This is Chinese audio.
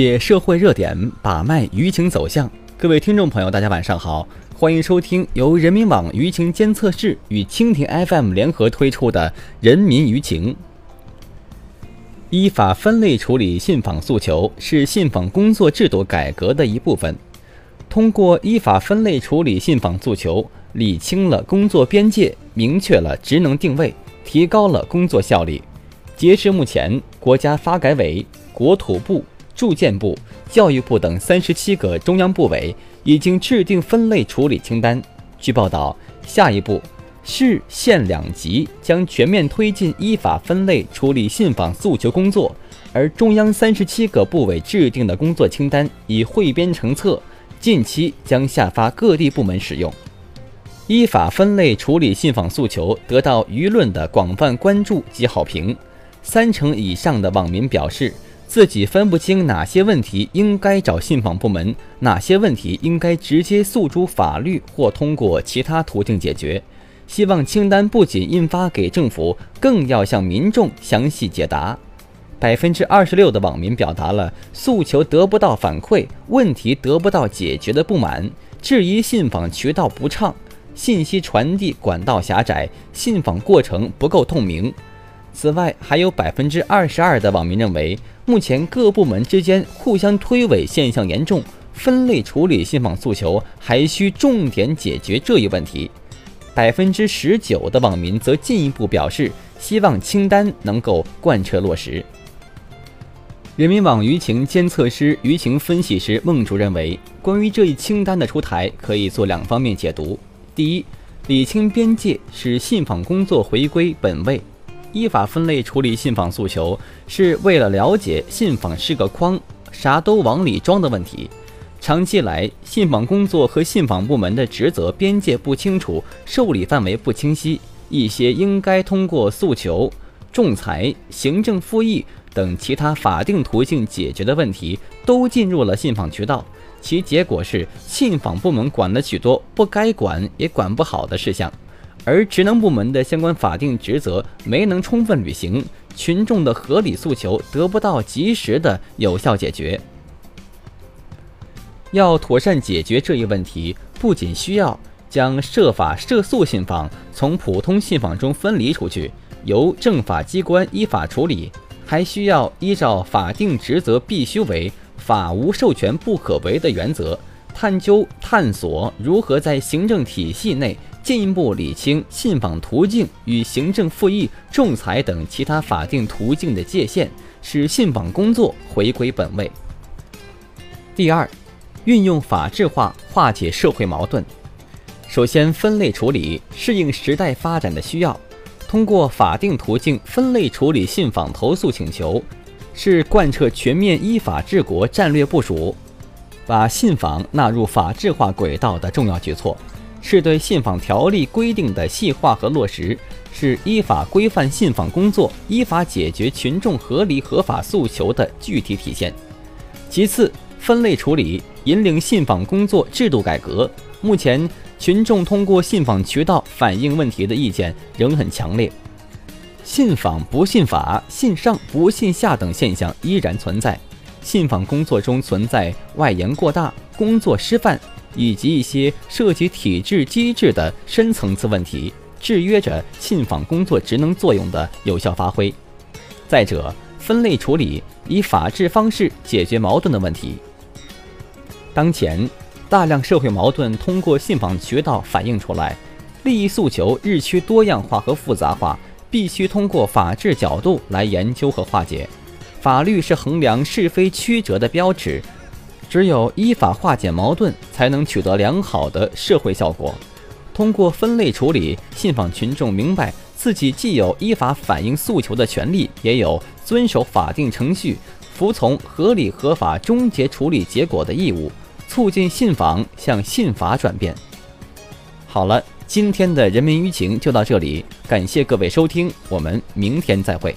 借社会热点把脉舆情走向，各位听众朋友，大家晚上好，欢迎收听由人民网舆情监测室与蜻蜓 FM 联合推出的《人民舆情》。依法分类处理信访诉求是信访工作制度改革的一部分。通过依法分类处理信访诉求，理清了工作边界，明确了职能定位，提高了工作效率。截至目前，国家发改委、国土部。住建部、教育部等三十七个中央部委已经制定分类处理清单。据报道，下一步，市县两级将全面推进依法分类处理信访诉求工作，而中央三十七个部委制定的工作清单已汇编成册，近期将下发各地部门使用。依法分类处理信访诉求得到舆论的广泛关注及好评，三成以上的网民表示。自己分不清哪些问题应该找信访部门，哪些问题应该直接诉诸法律或通过其他途径解决。希望清单不仅印发给政府，更要向民众详细解答。百分之二十六的网民表达了诉求得不到反馈、问题得不到解决的不满，质疑信访渠道不畅、信息传递管道狭窄、信访过程不够透明。此外，还有百分之二十二的网民认为。目前各部门之间互相推诿现象严重，分类处理信访诉求还需重点解决这一问题。百分之十九的网民则进一步表示，希望清单能够贯彻落实。人民网舆情监测师、舆情分析师孟主任认为，关于这一清单的出台，可以做两方面解读：第一，理清边界，使信访工作回归本位。依法分类处理信访诉求，是为了了解信访是个筐，啥都往里装的问题。长期以来，信访工作和信访部门的职责边界不清楚，受理范围不清晰，一些应该通过诉求、仲裁、行政复议等其他法定途径解决的问题，都进入了信访渠道，其结果是信访部门管了许多不该管也管不好的事项。而职能部门的相关法定职责没能充分履行，群众的合理诉求得不到及时的有效解决。要妥善解决这一问题，不仅需要将涉法涉诉信访从普通信访中分离出去，由政法机关依法处理，还需要依照法定职责必须为、法无授权不可为的原则，探究探索如何在行政体系内。进一步理清信访途径与行政复议、仲裁等其他法定途径的界限，使信访工作回归本位。第二，运用法治化化解社会矛盾。首先，分类处理适应时代发展的需要，通过法定途径分类处理信访投诉请求，是贯彻全面依法治国战略部署，把信访纳入法治化轨道的重要举措。是对信访条例规定的细化和落实，是依法规范信访工作、依法解决群众合理合法诉求的具体体现。其次，分类处理引领信访工作制度改革。目前，群众通过信访渠道反映问题的意见仍很强烈，信访不信法、信上不信下等现象依然存在，信访工作中存在外延过大、工作失范。以及一些涉及体制机制的深层次问题，制约着信访工作职能作用的有效发挥。再者，分类处理以法治方式解决矛盾的问题。当前，大量社会矛盾通过信访渠道反映出来，利益诉求日趋多样化和复杂化，必须通过法治角度来研究和化解。法律是衡量是非曲折的标尺。只有依法化解矛盾，才能取得良好的社会效果。通过分类处理，信访群众明白自己既有依法反映诉求的权利，也有遵守法定程序、服从合理合法终结处理结果的义务，促进信访向信法转变。好了，今天的人民舆情就到这里，感谢各位收听，我们明天再会。